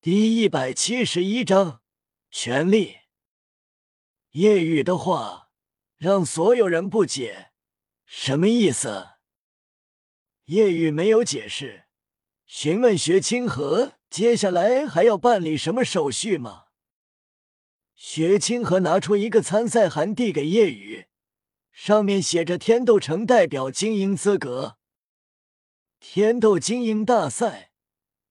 第一百七十一章权力。叶雨的话让所有人不解，什么意思？叶雨没有解释，询问薛清河，接下来还要办理什么手续吗？薛清河拿出一个参赛函递给叶雨，上面写着“天斗城代表精英资格”。天斗精英大赛。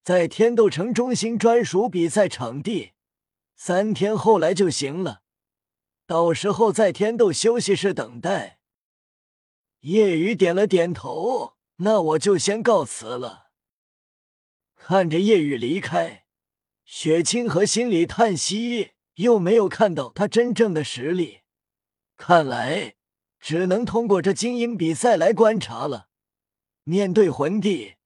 在天斗城中心专属比赛场地，三天后来就行了。到时候在天斗休息室等待。叶雨点了点头，那我就先告辞了。看着叶雨离开，雪清河心里叹息，又没有看到他真正的实力，看来只能通过这精英比赛来观察了。面对魂帝。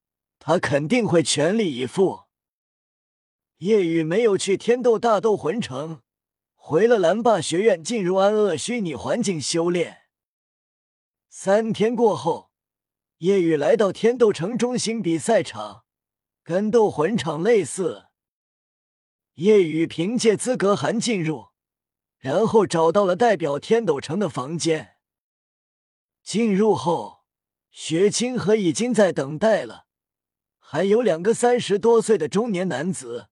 他肯定会全力以赴。叶雨没有去天斗大斗魂城，回了蓝霸学院，进入安恶虚拟环境修炼。三天过后，夜雨来到天斗城中心比赛场，跟斗魂场类似。夜雨凭借资格函进入，然后找到了代表天斗城的房间。进入后，雪清河已经在等待了。还有两个三十多岁的中年男子。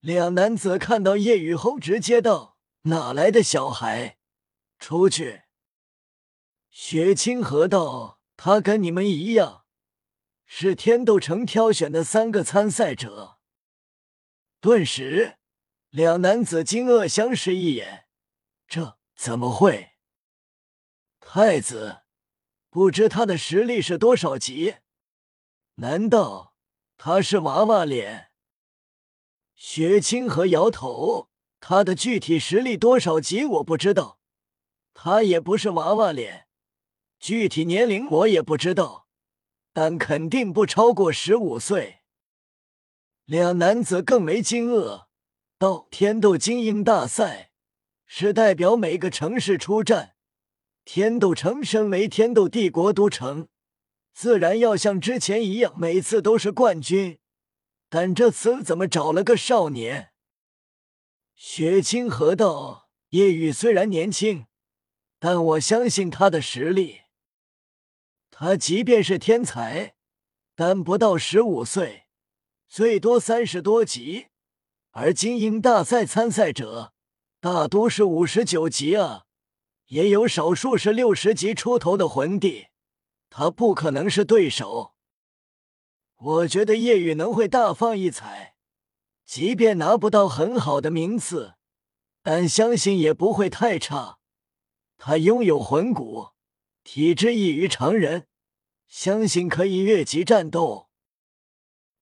两男子看到叶雨后，直接道：“哪来的小孩？出去！”雪清河道：“他跟你们一样，是天斗城挑选的三个参赛者。”顿时，两男子惊愕相视一眼：“这怎么会？太子，不知他的实力是多少级？”难道他是娃娃脸？雪清河摇头，他的具体实力多少级我不知道，他也不是娃娃脸，具体年龄我也不知道，但肯定不超过十五岁。两男子更为惊愕，道：“天斗精英大赛是代表每个城市出战，天斗城身为天斗帝国都城。”自然要像之前一样，每次都是冠军。但这次怎么找了个少年？雪清河道：“叶雨虽然年轻，但我相信他的实力。他即便是天才，但不到十五岁，最多三十多级。而精英大赛参赛者大多是五十九级啊，也有少数是六十级出头的魂帝。”他不可能是对手。我觉得叶雨能会大放异彩，即便拿不到很好的名次，但相信也不会太差。他拥有魂骨，体质异于常人，相信可以越级战斗。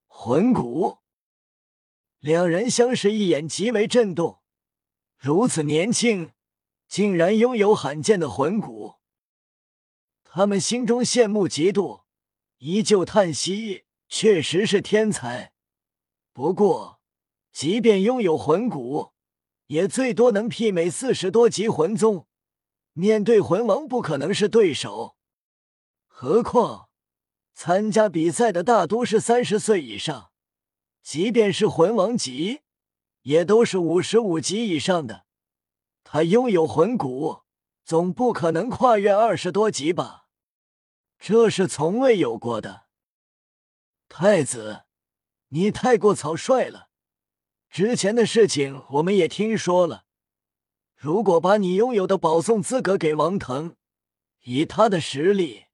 魂骨，两人相视一眼，极为震动。如此年轻，竟然拥有罕见的魂骨。他们心中羡慕嫉妒，依旧叹息，确实是天才。不过，即便拥有魂骨，也最多能媲美四十多级魂宗，面对魂王不可能是对手。何况，参加比赛的大都是三十岁以上，即便是魂王级，也都是五十五级以上的。他拥有魂骨，总不可能跨越二十多级吧？这是从未有过的，太子，你太过草率了。之前的事情我们也听说了。如果把你拥有的保送资格给王腾，以他的实力，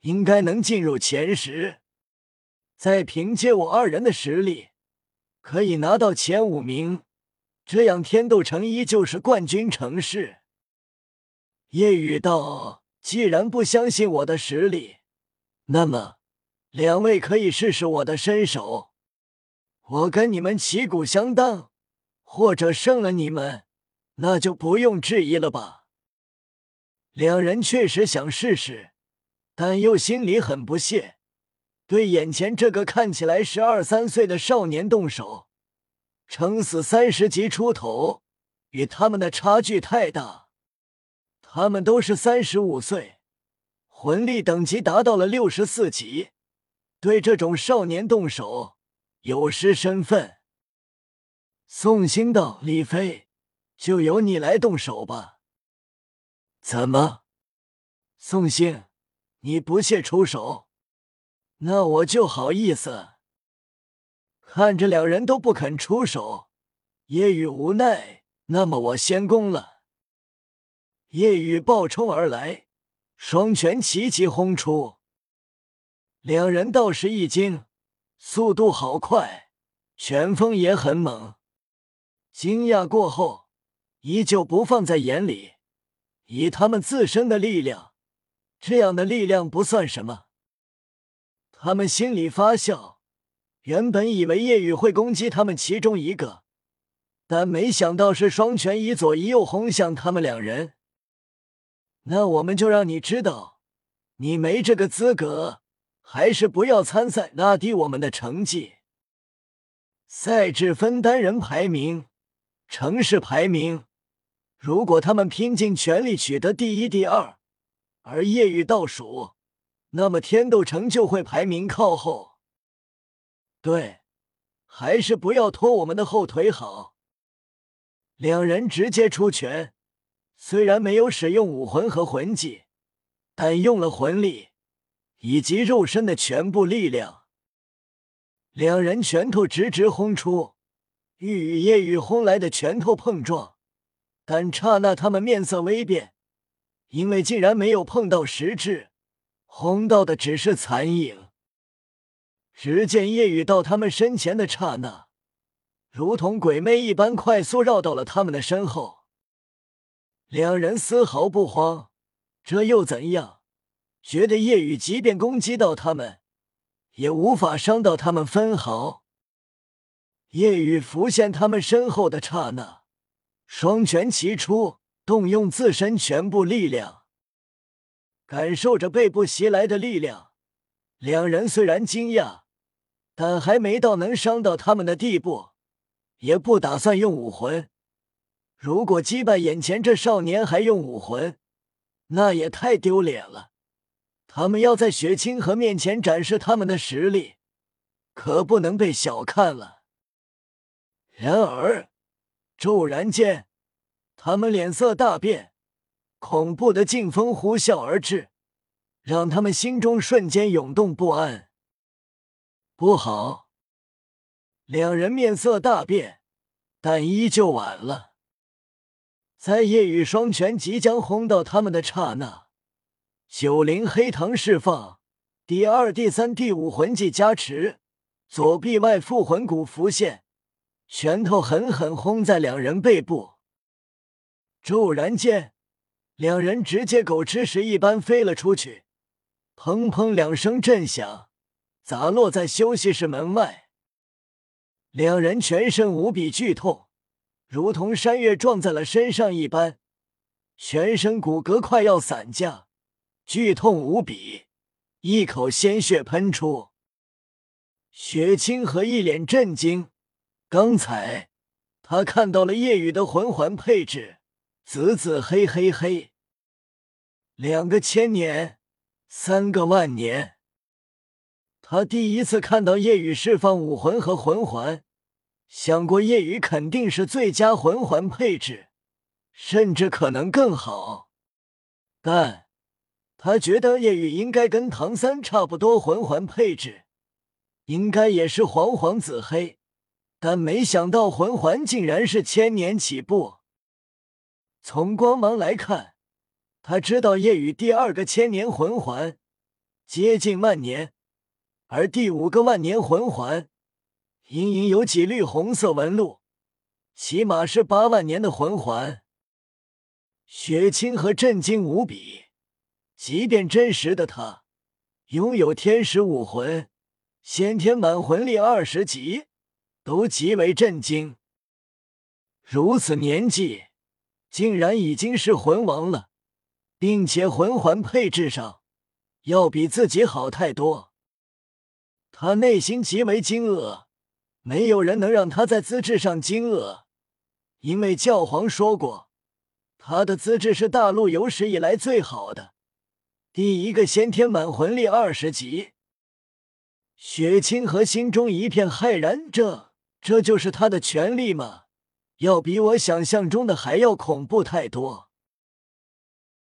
应该能进入前十。再凭借我二人的实力，可以拿到前五名，这样天斗城依旧是冠军城市。叶雨道。既然不相信我的实力，那么两位可以试试我的身手。我跟你们旗鼓相当，或者胜了你们，那就不用质疑了吧。两人确实想试试，但又心里很不屑，对眼前这个看起来十二三岁的少年动手，撑死三十级出头，与他们的差距太大。他们都是三十五岁，魂力等级达到了六十四级，对这种少年动手有失身份。宋兴道：“李飞，就由你来动手吧。”怎么，宋兴，你不屑出手？那我就好意思。看着两人都不肯出手，叶雨无奈。那么我先攻了。叶雨暴冲而来，双拳齐齐轰出。两人倒是一惊，速度好快，拳风也很猛。惊讶过后，依旧不放在眼里。以他们自身的力量，这样的力量不算什么。他们心里发笑，原本以为夜雨会攻击他们其中一个，但没想到是双拳一左一右轰向他们两人。那我们就让你知道，你没这个资格，还是不要参赛，拉低我们的成绩。赛制分单人排名、城市排名。如果他们拼尽全力取得第一、第二，而业余倒数，那么天斗城就会排名靠后。对，还是不要拖我们的后腿好。两人直接出拳，虽然没有使用武魂和魂技，但用了魂力以及肉身的全部力量。两人拳头直直轰出，欲与夜雨轰来的拳头碰撞。但刹那，他们面色微变，因为竟然没有碰到实质，轰到的只是残影。只见夜雨到他们身前的刹那，如同鬼魅一般，快速绕到了他们的身后。两人丝毫不慌，这又怎样？觉得夜雨即便攻击到他们，也无法伤到他们分毫。夜雨浮现他们身后的刹那。双拳齐出，动用自身全部力量，感受着背部袭来的力量。两人虽然惊讶，但还没到能伤到他们的地步，也不打算用武魂。如果击败眼前这少年还用武魂，那也太丢脸了。他们要在雪清河面前展示他们的实力，可不能被小看了。然而。骤然间，他们脸色大变，恐怖的劲风呼啸而至，让他们心中瞬间涌动不安。不好！两人面色大变，但依旧晚了。在夜雨双拳即将轰到他们的刹那，九灵黑藤释放，第二、第三、第五魂技加持，左臂外附魂骨浮现。拳头狠狠轰在两人背部，骤然间，两人直接狗吃屎一般飞了出去，砰砰两声震响，砸落在休息室门外。两人全身无比剧痛，如同山岳撞在了身上一般，全身骨骼快要散架，剧痛无比，一口鲜血喷出。雪清河一脸震惊。刚才他看到了夜雨的魂环配置，紫紫黑黑黑，两个千年，三个万年。他第一次看到夜雨释放武魂和魂环，想过夜雨肯定是最佳魂环配置，甚至可能更好。但他觉得夜雨应该跟唐三差不多魂环配置，应该也是黄黄紫黑。但没想到魂环竟然是千年起步。从光芒来看，他知道夜雨第二个千年魂环接近万年，而第五个万年魂环隐隐有几缕红色纹路，起码是八万年的魂环。雪清河震惊无比，即便真实的他拥有天使武魂，先天满魂力二十级。都极为震惊，如此年纪竟然已经是魂王了，并且魂环配置上要比自己好太多。他内心极为惊愕，没有人能让他在资质上惊愕，因为教皇说过，他的资质是大陆有史以来最好的，第一个先天满魂力二十级。雪清河心中一片骇然，这。这就是他的权利吗？要比我想象中的还要恐怖太多。